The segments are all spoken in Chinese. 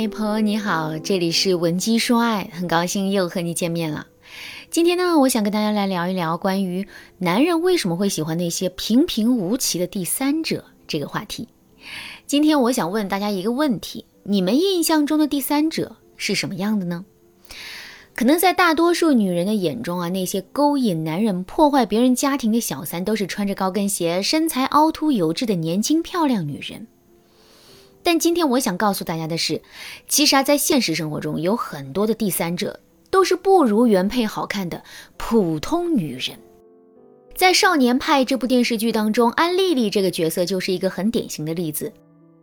嗨，朋友你好，这里是文姬说爱，很高兴又和你见面了。今天呢，我想跟大家来聊一聊关于男人为什么会喜欢那些平平无奇的第三者这个话题。今天我想问大家一个问题：你们印象中的第三者是什么样的呢？可能在大多数女人的眼中啊，那些勾引男人、破坏别人家庭的小三，都是穿着高跟鞋、身材凹凸有致的年轻漂亮女人。但今天我想告诉大家的是，其实啊，在现实生活中，有很多的第三者都是不如原配好看的普通女人。在《少年派》这部电视剧当中，安丽丽这个角色就是一个很典型的例子。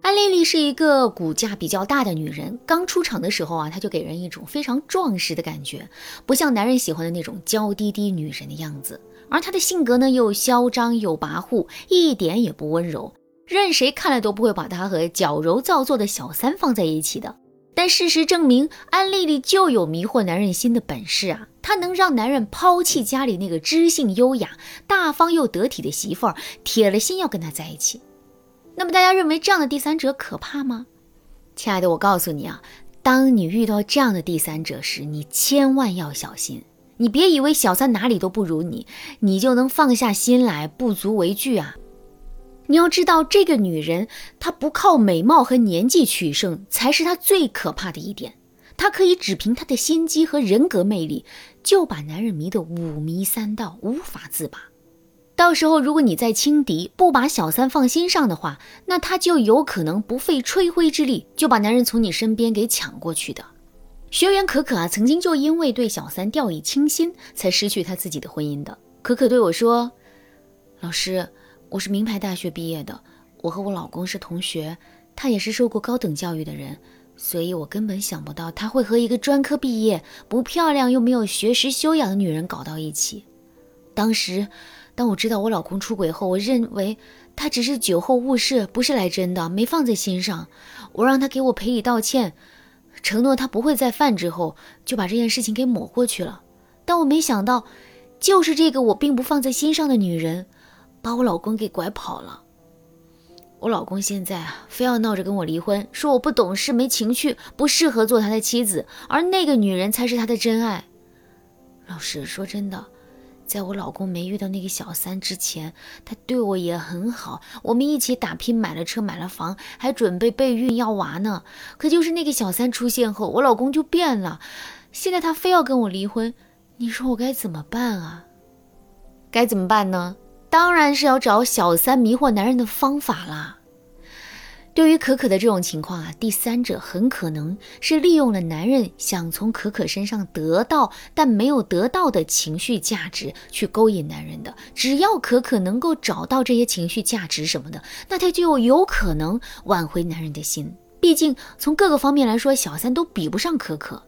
安丽丽是一个骨架比较大的女人，刚出场的时候啊，她就给人一种非常壮实的感觉，不像男人喜欢的那种娇滴滴女人的样子。而她的性格呢，又嚣张又跋扈，一点也不温柔。任谁看了都不会把她和矫揉造作的小三放在一起的。但事实证明，安丽丽就有迷惑男人心的本事啊！她能让男人抛弃家里那个知性优雅、大方又得体的媳妇儿，铁了心要跟她在一起。那么大家认为这样的第三者可怕吗？亲爱的，我告诉你啊，当你遇到这样的第三者时，你千万要小心。你别以为小三哪里都不如你，你就能放下心来，不足为惧啊！你要知道，这个女人她不靠美貌和年纪取胜，才是她最可怕的一点。她可以只凭她的心机和人格魅力，就把男人迷得五迷三道，无法自拔。到时候，如果你再轻敌，不把小三放心上的话，那她就有可能不费吹灰之力就把男人从你身边给抢过去的。学员可可啊，曾经就因为对小三掉以轻心，才失去她自己的婚姻的。可可对我说：“老师。”我是名牌大学毕业的，我和我老公是同学，他也是受过高等教育的人，所以我根本想不到他会和一个专科毕业、不漂亮又没有学识修养的女人搞到一起。当时，当我知道我老公出轨后，我认为他只是酒后误事，不是来真的，没放在心上。我让他给我赔礼道歉，承诺他不会再犯，之后就把这件事情给抹过去了。但我没想到，就是这个我并不放在心上的女人。把我老公给拐跑了。我老公现在啊，非要闹着跟我离婚，说我不懂事、没情趣，不适合做他的妻子，而那个女人才是他的真爱。老师说真的，在我老公没遇到那个小三之前，他对我也很好，我们一起打拼，买了车，买了房，还准备备孕要娃呢。可就是那个小三出现后，我老公就变了。现在他非要跟我离婚，你说我该怎么办啊？该怎么办呢？当然是要找小三迷惑男人的方法啦。对于可可的这种情况啊，第三者很可能是利用了男人想从可可身上得到但没有得到的情绪价值去勾引男人的。只要可可能够找到这些情绪价值什么的，那他就有可能挽回男人的心。毕竟从各个方面来说，小三都比不上可可。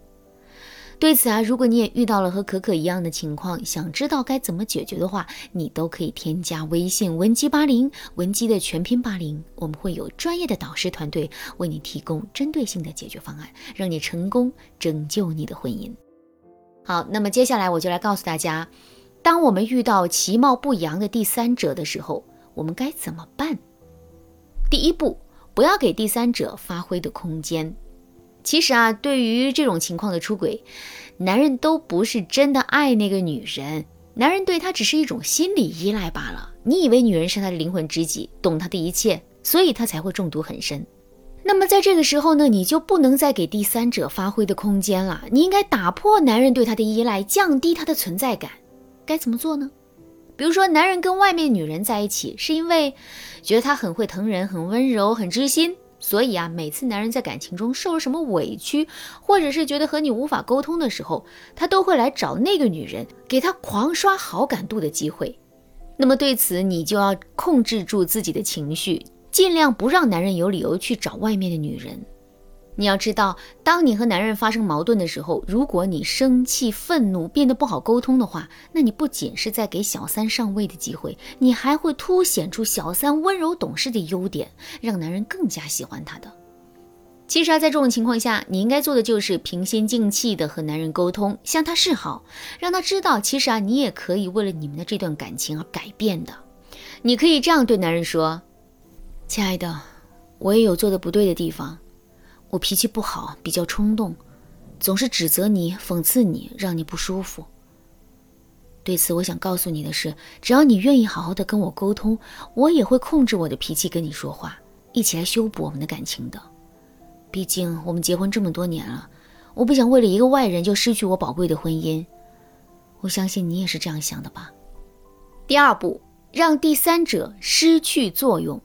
对此啊，如果你也遇到了和可可一样的情况，想知道该怎么解决的话，你都可以添加微信文姬八零，文姬的全拼八零，我们会有专业的导师团队为你提供针对性的解决方案，让你成功拯救你的婚姻。好，那么接下来我就来告诉大家，当我们遇到其貌不扬的第三者的时候，我们该怎么办？第一步，不要给第三者发挥的空间。其实啊，对于这种情况的出轨，男人都不是真的爱那个女人，男人对她只是一种心理依赖罢了。你以为女人是他的灵魂知己，懂他的一切，所以他才会中毒很深。那么在这个时候呢，你就不能再给第三者发挥的空间了。你应该打破男人对他的依赖，降低他的存在感。该怎么做呢？比如说，男人跟外面女人在一起，是因为觉得她很会疼人，很温柔，很知心。所以啊，每次男人在感情中受了什么委屈，或者是觉得和你无法沟通的时候，他都会来找那个女人，给他狂刷好感度的机会。那么对此，你就要控制住自己的情绪，尽量不让男人有理由去找外面的女人。你要知道，当你和男人发生矛盾的时候，如果你生气、愤怒，变得不好沟通的话，那你不仅是在给小三上位的机会，你还会凸显出小三温柔懂事的优点，让男人更加喜欢她的。其实啊，在这种情况下，你应该做的就是平心静气的和男人沟通，向他示好，让他知道，其实啊，你也可以为了你们的这段感情而改变的。你可以这样对男人说：“亲爱的，我也有做的不对的地方。”我脾气不好，比较冲动，总是指责你、讽刺你，让你不舒服。对此，我想告诉你的是，只要你愿意好好的跟我沟通，我也会控制我的脾气跟你说话，一起来修补我们的感情的。毕竟我们结婚这么多年了，我不想为了一个外人就失去我宝贵的婚姻。我相信你也是这样想的吧。第二步，让第三者失去作用。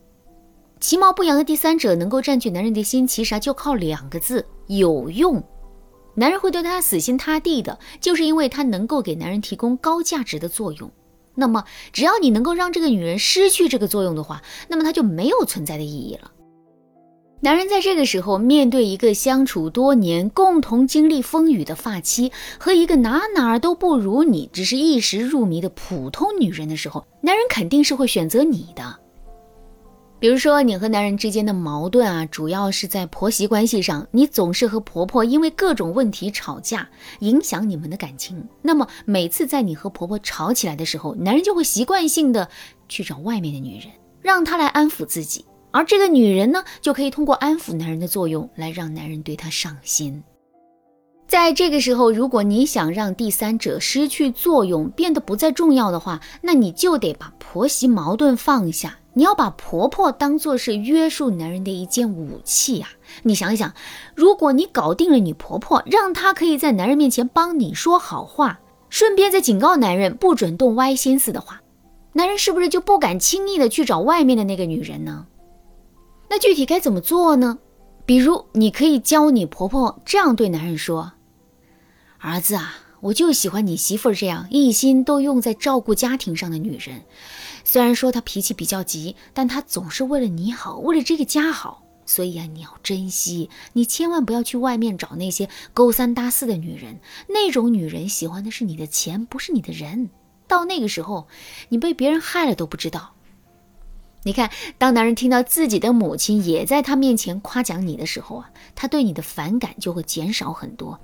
其貌不扬的第三者能够占据男人的心，其实啊就靠两个字：有用。男人会对他死心塌地的，就是因为他能够给男人提供高价值的作用。那么，只要你能够让这个女人失去这个作用的话，那么她就没有存在的意义了。男人在这个时候面对一个相处多年、共同经历风雨的发妻和一个哪哪儿都不如你、只是一时入迷的普通女人的时候，男人肯定是会选择你的。比如说，你和男人之间的矛盾啊，主要是在婆媳关系上，你总是和婆婆因为各种问题吵架，影响你们的感情。那么每次在你和婆婆吵起来的时候，男人就会习惯性的去找外面的女人，让她来安抚自己。而这个女人呢，就可以通过安抚男人的作用，来让男人对她上心。在这个时候，如果你想让第三者失去作用，变得不再重要的话，那你就得把婆媳矛盾放下，你要把婆婆当做是约束男人的一件武器呀。你想想，如果你搞定了你婆婆，让她可以在男人面前帮你说好话，顺便再警告男人不准动歪心思的话，男人是不是就不敢轻易的去找外面的那个女人呢？那具体该怎么做呢？比如，你可以教你婆婆这样对男人说：“儿子啊，我就喜欢你媳妇这样一心都用在照顾家庭上的女人。虽然说她脾气比较急，但她总是为了你好，为了这个家好。所以啊，你要珍惜，你千万不要去外面找那些勾三搭四的女人。那种女人喜欢的是你的钱，不是你的人。到那个时候，你被别人害了都不知道。”你看，当男人听到自己的母亲也在他面前夸奖你的时候啊，他对你的反感就会减少很多，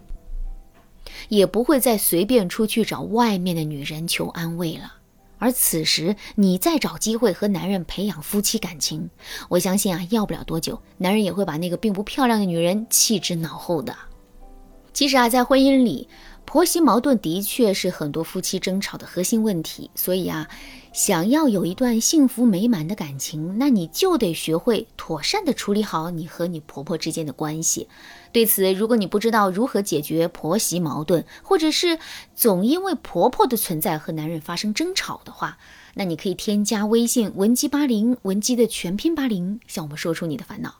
也不会再随便出去找外面的女人求安慰了。而此时，你再找机会和男人培养夫妻感情，我相信啊，要不了多久，男人也会把那个并不漂亮的女人弃之脑后的。其实啊，在婚姻里，婆媳矛盾的确是很多夫妻争吵的核心问题，所以啊。想要有一段幸福美满的感情，那你就得学会妥善的处理好你和你婆婆之间的关系。对此，如果你不知道如何解决婆媳矛盾，或者是总因为婆婆的存在和男人发生争吵的话，那你可以添加微信文姬八零，文姬的全拼八零，向我们说出你的烦恼。